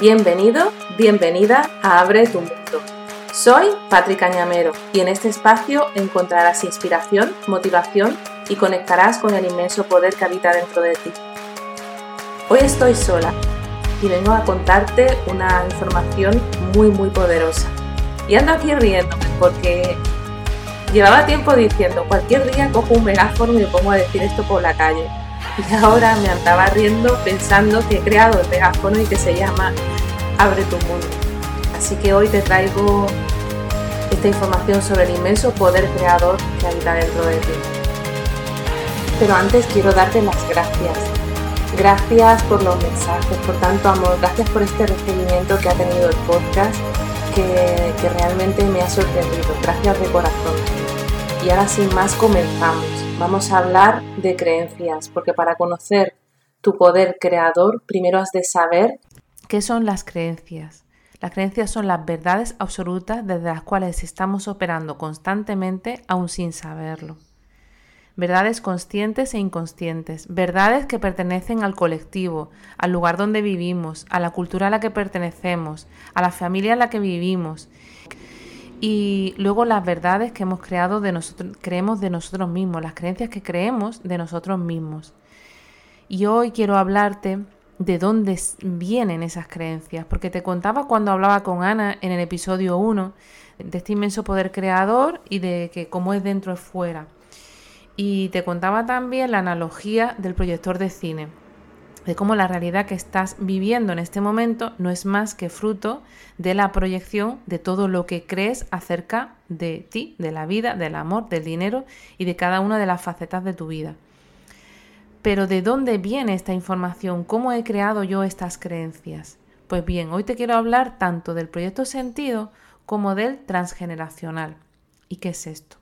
Bienvenido, bienvenida a Abre tu Mundo. Soy Patrick Cañamero y en este espacio encontrarás inspiración, motivación y conectarás con el inmenso poder que habita dentro de ti. Hoy estoy sola y vengo a contarte una información muy muy poderosa. Y ando aquí riéndome porque llevaba tiempo diciendo cualquier día cojo un megáfono y me pongo a decir esto por la calle y ahora me andaba riendo pensando que he creado el megáfono y que se llama Abre tu mundo. Así que hoy te traigo esta información sobre el inmenso poder creador que habita dentro de ti. Pero antes quiero darte las gracias. Gracias por los mensajes, por tanto amor, gracias por este recibimiento que ha tenido el podcast que, que realmente me ha sorprendido. Gracias de corazón. Y ahora sin más comenzamos. Vamos a hablar de creencias, porque para conocer tu poder creador, primero has de saber qué son las creencias. Las creencias son las verdades absolutas desde las cuales estamos operando constantemente aún sin saberlo. Verdades conscientes e inconscientes, verdades que pertenecen al colectivo, al lugar donde vivimos, a la cultura a la que pertenecemos, a la familia en la que vivimos y luego las verdades que hemos creado de nosotros, creemos de nosotros mismos, las creencias que creemos de nosotros mismos. Y hoy quiero hablarte de dónde vienen esas creencias, porque te contaba cuando hablaba con Ana en el episodio 1 de este inmenso poder creador y de que cómo es dentro es fuera. Y te contaba también la analogía del proyector de cine de cómo la realidad que estás viviendo en este momento no es más que fruto de la proyección de todo lo que crees acerca de ti, de la vida, del amor, del dinero y de cada una de las facetas de tu vida. Pero ¿de dónde viene esta información? ¿Cómo he creado yo estas creencias? Pues bien, hoy te quiero hablar tanto del proyecto sentido como del transgeneracional. ¿Y qué es esto?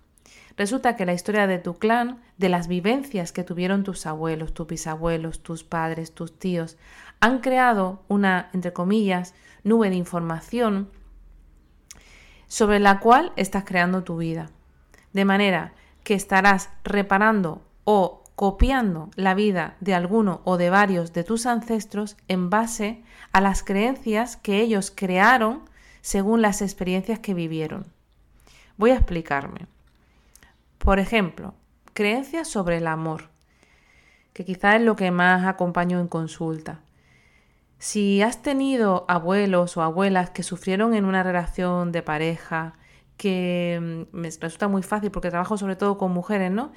Resulta que la historia de tu clan, de las vivencias que tuvieron tus abuelos, tus bisabuelos, tus padres, tus tíos, han creado una, entre comillas, nube de información sobre la cual estás creando tu vida. De manera que estarás reparando o copiando la vida de alguno o de varios de tus ancestros en base a las creencias que ellos crearon según las experiencias que vivieron. Voy a explicarme. Por ejemplo, creencias sobre el amor, que quizás es lo que más acompaño en consulta. Si has tenido abuelos o abuelas que sufrieron en una relación de pareja, que mm, me resulta muy fácil porque trabajo sobre todo con mujeres, ¿no?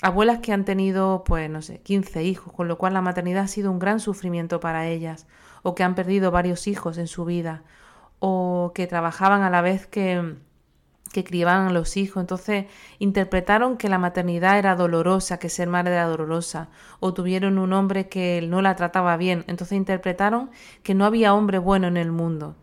Abuelas que han tenido, pues, no sé, 15 hijos, con lo cual la maternidad ha sido un gran sufrimiento para ellas, o que han perdido varios hijos en su vida, o que trabajaban a la vez que, que criaban a los hijos. Entonces interpretaron que la maternidad era dolorosa, que ser madre era dolorosa, o tuvieron un hombre que no la trataba bien. Entonces interpretaron que no había hombre bueno en el mundo.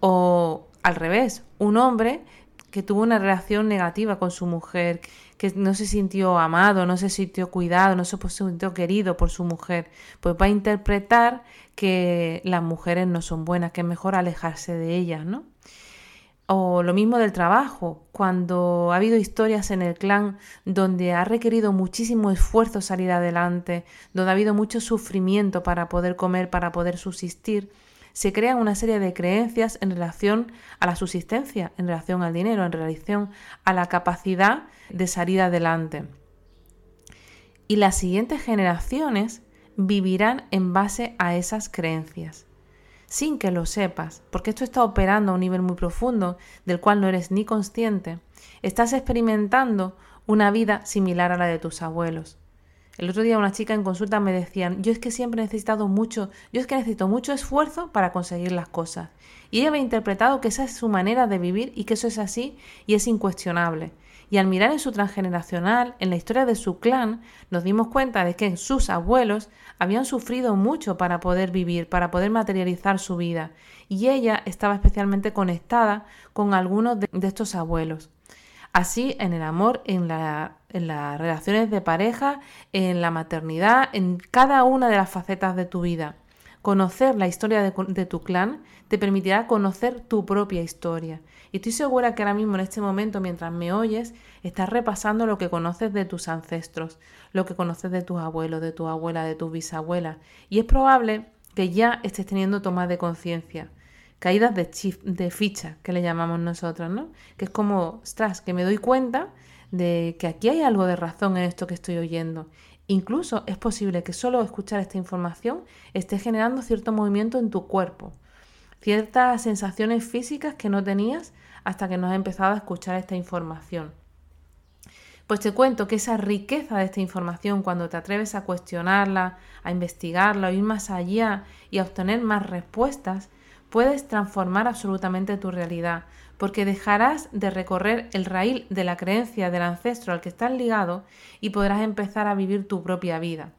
O al revés, un hombre que tuvo una relación negativa con su mujer, que no se sintió amado, no se sintió cuidado, no se sintió querido por su mujer, pues va a interpretar que las mujeres no son buenas, que es mejor alejarse de ellas, ¿no? O lo mismo del trabajo, cuando ha habido historias en el clan donde ha requerido muchísimo esfuerzo salir adelante, donde ha habido mucho sufrimiento para poder comer, para poder subsistir, se crean una serie de creencias en relación a la subsistencia, en relación al dinero, en relación a la capacidad de salir adelante. Y las siguientes generaciones vivirán en base a esas creencias sin que lo sepas, porque esto está operando a un nivel muy profundo del cual no eres ni consciente, estás experimentando una vida similar a la de tus abuelos. El otro día una chica en consulta me decían, yo es que siempre he necesitado mucho, yo es que necesito mucho esfuerzo para conseguir las cosas. Y ella había interpretado que esa es su manera de vivir y que eso es así y es incuestionable. Y al mirar en su transgeneracional, en la historia de su clan, nos dimos cuenta de que sus abuelos habían sufrido mucho para poder vivir, para poder materializar su vida. Y ella estaba especialmente conectada con algunos de, estos abuelos. Así en el amor, en, las relaciones de pareja, en la maternidad, en cada una de las facetas de tu vida. Conocer la historia de, tu clan te permitirá conocer tu propia historia. Y estoy segura que ahora mismo, en este momento, mientras me oyes, estás repasando lo que conoces de tus ancestros, lo que conoces de tus abuelos, de tu abuela, de tu bisabuela. Y es probable que ya estés teniendo tomas de conciencia. caídas de, de ficha, que le llamamos nosotros, ¿no? Que es como, ostras, que me doy cuenta de que aquí hay algo de razón en esto que estoy oyendo. Incluso es posible que solo escuchar esta información esté generando cierto movimiento en tu cuerpo, ciertas sensaciones físicas que no tenías hasta que no has empezado a escuchar esta información. Pues te cuento que esa riqueza de esta información, cuando te atreves a cuestionarla, a investigarla, a ir más allá y a obtener más respuestas, puedes transformar absolutamente tu realidad, porque dejarás de recorrer el raíl de la creencia del ancestro al que estás ligado y podrás empezar a vivir tu propia vida.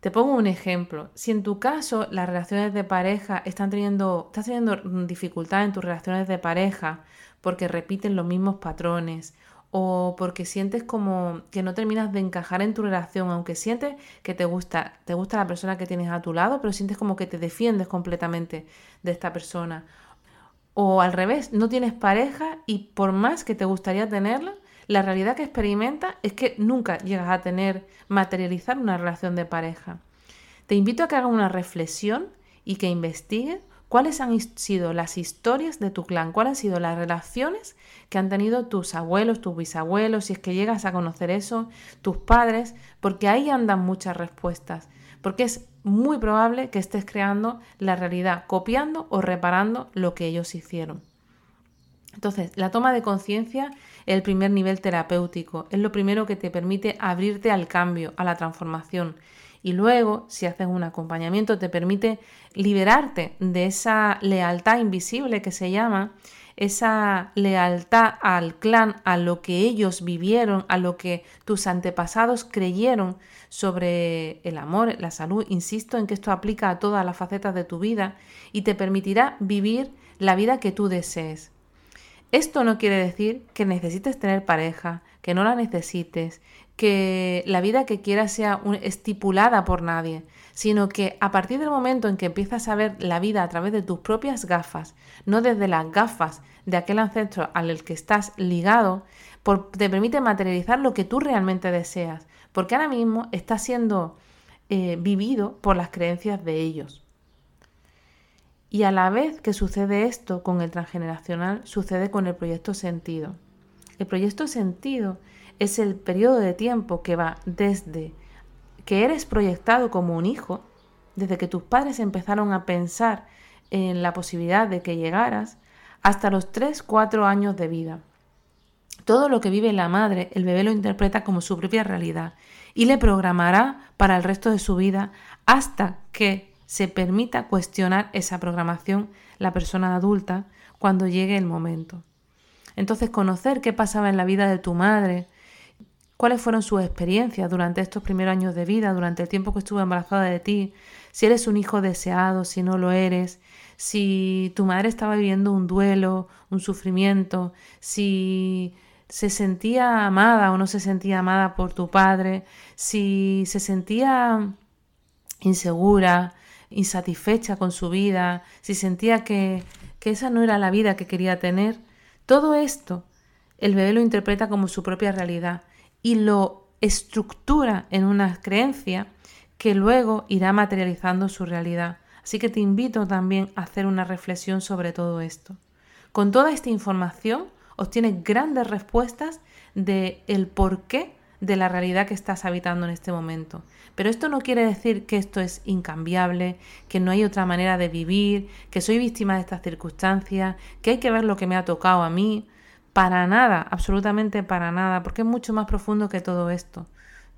Te pongo un ejemplo. Si en tu caso las relaciones de pareja están teniendo, estás teniendo dificultad en tus relaciones de pareja porque repiten los mismos patrones o porque sientes como que no terminas de encajar en tu relación, aunque sientes que te gusta, te gusta la persona que tienes a tu lado, pero sientes como que te defiendes completamente de esta persona. O al revés, no tienes pareja y por más que te gustaría tenerla, la realidad que experimentas es que nunca llegas a tener, materializar una relación de pareja. Te invito a que hagas una reflexión y que investigues cuáles han sido las historias de tu clan, cuáles han sido las relaciones que han tenido tus abuelos, tus bisabuelos, si es que llegas a conocer eso, tus padres, porque ahí andan muchas respuestas, porque es muy probable que estés creando la realidad, copiando o reparando lo que ellos hicieron. Entonces, la toma de conciencia el primer nivel terapéutico, es lo primero que te permite abrirte al cambio, a la transformación. Y luego, si haces un acompañamiento, te permite liberarte de esa lealtad invisible que se llama, esa lealtad al clan, a lo que ellos vivieron, a lo que tus antepasados creyeron sobre el amor, la salud. Insisto en que esto aplica a todas las facetas de tu vida y te permitirá vivir la vida que tú desees. Esto no quiere decir que necesites tener pareja, que no la necesites, que la vida que quieras sea estipulada por nadie, sino que a partir del momento en que empiezas a ver la vida a través de tus propias gafas, no desde las gafas de aquel ancestro al que estás ligado, te permite materializar lo que tú realmente deseas, porque ahora mismo está siendo eh, vivido por las creencias de ellos. Y a la vez que sucede esto con el transgeneracional, sucede con el proyecto sentido. El proyecto sentido es el periodo de tiempo que va desde que eres proyectado como un hijo, desde que tus padres empezaron a pensar en la posibilidad de que llegaras, hasta los 3-4 años de vida. Todo lo que vive la madre, el bebé lo interpreta como su propia realidad y le programará para el resto de su vida hasta que se permita cuestionar esa programación la persona adulta cuando llegue el momento. Entonces, conocer qué pasaba en la vida de tu madre, cuáles fueron sus experiencias durante estos primeros años de vida, durante el tiempo que estuvo embarazada de ti, si eres un hijo deseado, si no lo eres, si tu madre estaba viviendo un duelo, un sufrimiento, si se sentía amada o no se sentía amada por tu padre, si se sentía insegura, insatisfecha con su vida, si sentía que, que esa no era la vida que quería tener, todo esto el bebé lo interpreta como su propia realidad y lo estructura en una creencia que luego irá materializando su realidad. Así que te invito también a hacer una reflexión sobre todo esto. Con toda esta información obtienes grandes respuestas de el por qué de la realidad que estás habitando en este momento. Pero esto no quiere decir que esto es incambiable, que no hay otra manera de vivir, que soy víctima de estas circunstancias, que hay que ver lo que me ha tocado a mí. Para nada, absolutamente para nada, porque es mucho más profundo que todo esto.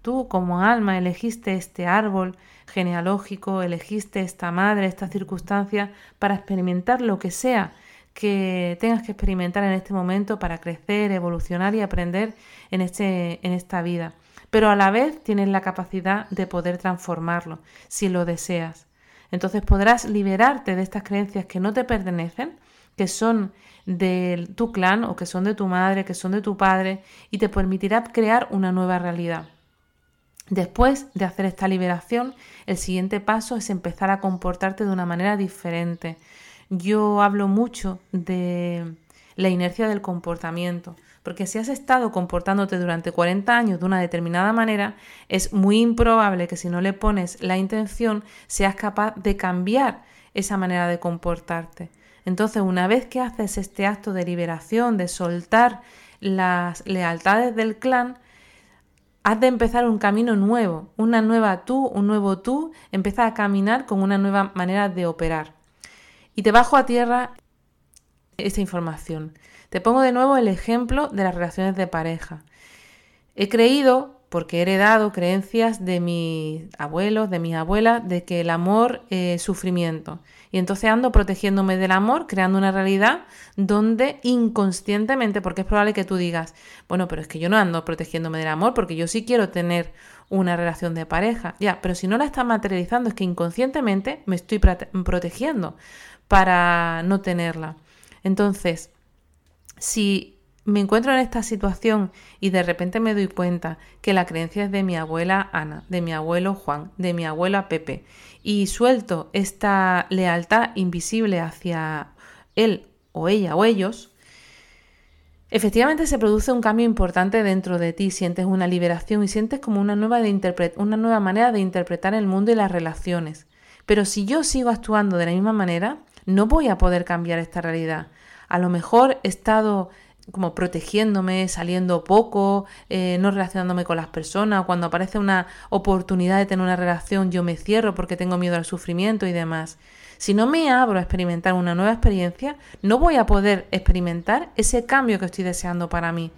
Tú como alma elegiste este árbol genealógico, elegiste esta madre, esta circunstancia para experimentar lo que sea que tengas que experimentar en este momento para crecer, evolucionar y aprender en, este, en esta vida. Pero a la vez tienes la capacidad de poder transformarlo si lo deseas. Entonces podrás liberarte de estas creencias que no te pertenecen, que son de tu clan o que son de tu madre, que son de tu padre, y te permitirá crear una nueva realidad. Después de hacer esta liberación, el siguiente paso es empezar a comportarte de una manera diferente, yo hablo mucho de la inercia del comportamiento, porque si has estado comportándote durante 40 años de una determinada manera, es muy improbable que si no le pones la intención seas capaz de cambiar esa manera de comportarte. Entonces, una vez que haces este acto de liberación, de soltar las lealtades del clan, has de empezar un camino nuevo, una nueva tú, un nuevo tú, empieza a caminar con una nueva manera de operar. Y te bajo a tierra esta información. Te pongo de nuevo el ejemplo de las relaciones de pareja. He creído porque he heredado creencias de mis abuelos, de mis abuelas, de que el amor es sufrimiento. Y entonces ando protegiéndome del amor, creando una realidad donde inconscientemente, porque es probable que tú digas, bueno, pero es que yo no ando protegiéndome del amor porque yo sí quiero tener una relación de pareja. Ya, pero si no la estás materializando es que inconscientemente me estoy protegiendo para no tenerla. Entonces, si me encuentro en esta situación y de repente me doy cuenta que la creencia es de mi abuela Ana, de mi abuelo Juan, de mi abuela Pepe, y suelto esta lealtad invisible hacia él o ella o ellos, efectivamente se produce un cambio importante dentro de ti, sientes una liberación y sientes como una nueva, una nueva manera de interpretar el mundo y las relaciones. Pero si yo sigo actuando de la misma manera, no voy a poder cambiar esta realidad. A lo mejor he estado como protegiéndome, saliendo poco, eh, no relacionándome con las personas. Cuando aparece una oportunidad de tener una relación, yo me cierro porque tengo miedo al sufrimiento y demás. Si no me abro a experimentar una nueva experiencia, no voy a poder experimentar ese cambio que estoy deseando para mí.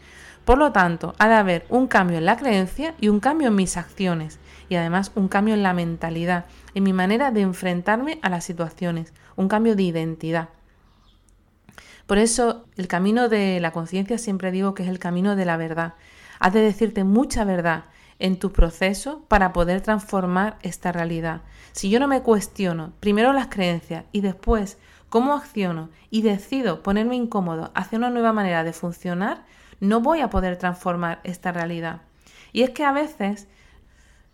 Por lo tanto, ha de haber un cambio en la creencia y un cambio en mis acciones. Y además un cambio en la mentalidad, en mi manera de enfrentarme a las situaciones, un cambio de identidad. Por eso el camino de la conciencia siempre digo que es el camino de la verdad. Has de decirte mucha verdad en tu proceso para poder transformar esta realidad. Si yo no me cuestiono primero las creencias y después cómo acciono y decido ponerme incómodo hacia una nueva manera de funcionar, no voy a poder transformar esta realidad. Y es que a veces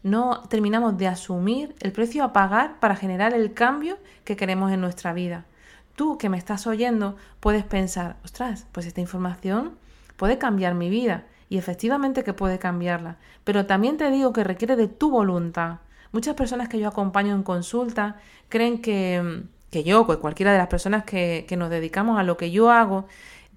no terminamos de asumir el precio a pagar para generar el cambio que queremos en nuestra vida tú que me estás oyendo puedes pensar, ostras, pues esta información puede cambiar mi vida. Y efectivamente que puede cambiarla. Pero también te digo que requiere de tu voluntad. Muchas personas que yo acompaño en consulta creen que, que yo, pues cualquiera de las personas que, que nos dedicamos a lo que yo hago,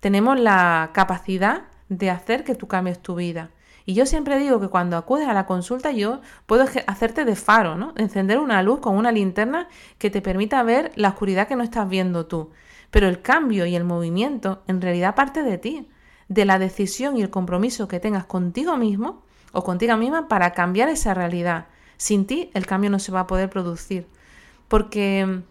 tenemos la capacidad de hacer que tú cambies tu vida. Y yo siempre digo que cuando acudes a la consulta yo puedo hacerte de faro, ¿no? Encender una luz con una linterna que te permita ver la oscuridad que no estás viendo tú. Pero el cambio y el movimiento en realidad parte de ti, de la decisión y el compromiso que tengas contigo mismo o contigo misma para cambiar esa realidad. Sin ti el cambio no se va a poder producir. Porque,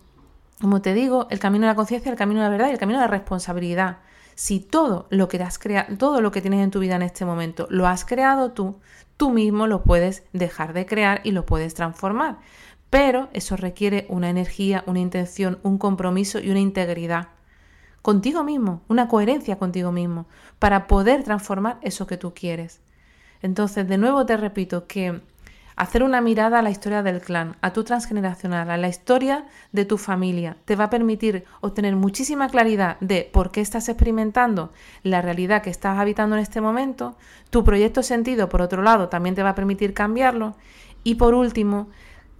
como te digo, el camino de la conciencia el camino de la verdad y el camino de la responsabilidad. Si todo lo que has creado, todo lo que tienes en tu vida en este momento lo has creado tú, tú mismo lo puedes dejar de crear y lo puedes transformar. Pero eso requiere una energía, una intención, un compromiso y una integridad contigo mismo, una coherencia contigo mismo, para poder transformar eso que tú quieres. Entonces, de nuevo te repito que Hacer una mirada a la historia del clan, a tu transgeneracional, a la historia de tu familia, te va a permitir obtener muchísima claridad de por qué estás experimentando la realidad que estás habitando en este momento. Tu proyecto sentido, por otro lado, también te va a permitir cambiarlo. Y por último,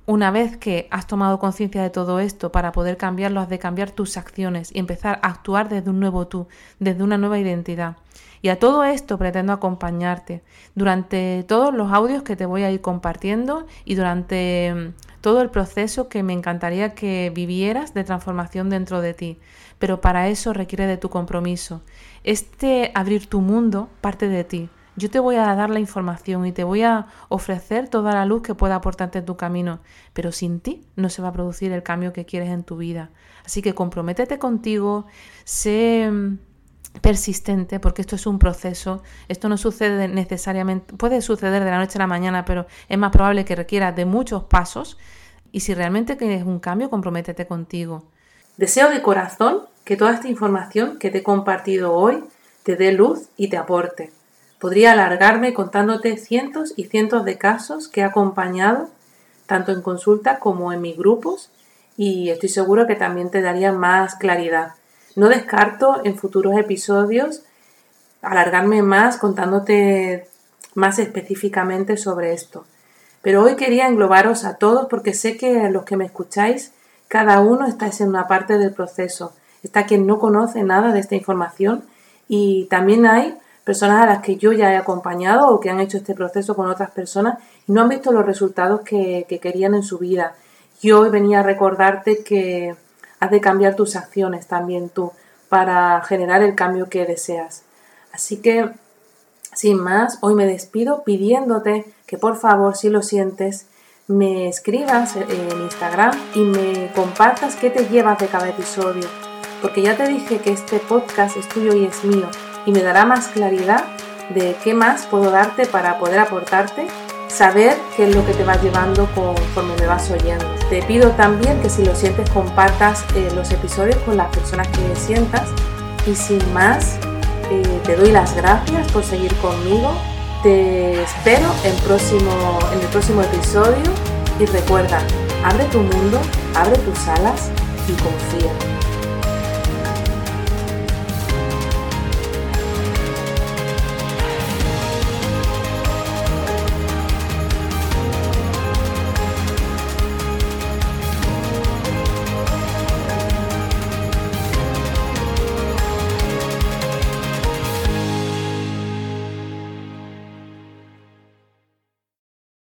una vez que has tomado conciencia de todo esto, para poder cambiarlo, has de cambiar tus acciones y empezar a actuar desde un nuevo tú, desde una nueva identidad. Y a todo esto pretendo acompañarte durante todos los audios que te voy a ir compartiendo y durante mm, todo el proceso que me encantaría que vivieras de transformación dentro de ti. Pero para eso requiere de tu compromiso. Este abrir tu mundo parte de ti. Yo te voy a dar la información y te voy a ofrecer toda la luz que pueda aportarte en tu camino, pero sin ti no se va a producir el cambio que quieres en tu vida. Así que comprométete contigo, sé mm, persistente, porque esto es un proceso, esto no sucede necesariamente, puede suceder de la noche a la mañana, pero es más probable que requiera de muchos pasos. Y si realmente quieres un cambio, comprométete contigo. Deseo de corazón que toda esta información que te he compartido hoy te dé luz y te aporte. Podría alargarme contándote cientos y cientos de casos que he acompañado, tanto en consulta como en mis grupos, y estoy seguro que también te daría más claridad. No descarto en futuros episodios alargarme más contándote más específicamente sobre esto. Pero hoy quería englobaros a todos porque sé que los que me escucháis Cada uno está en una parte del proceso. Está quien no conoce nada de esta información y también hay personas a las que yo ya he acompañado o que han hecho este proceso con otras personas y no han visto los resultados que, que querían en su vida. Yo hoy venía a recordarte que has de cambiar tus acciones también tú para generar el cambio que deseas. Así que, sin más, hoy me despido pidiéndote que por favor, si lo sientes, me escribas en Instagram y me compartas qué te llevas de cada episodio. Porque ya te dije que este podcast es tuyo y es mío y me dará más claridad de qué más puedo darte para poder aportarte, saber qué es lo que te va llevando conforme me vas oyendo. Te pido también que si lo sientes compartas eh, los episodios con las personas que sientas y sin más eh, te doy las gracias por seguir conmigo. Te espero en, próximo, en el próximo episodio y recuerda, abre tu mundo, abre tus alas y confía.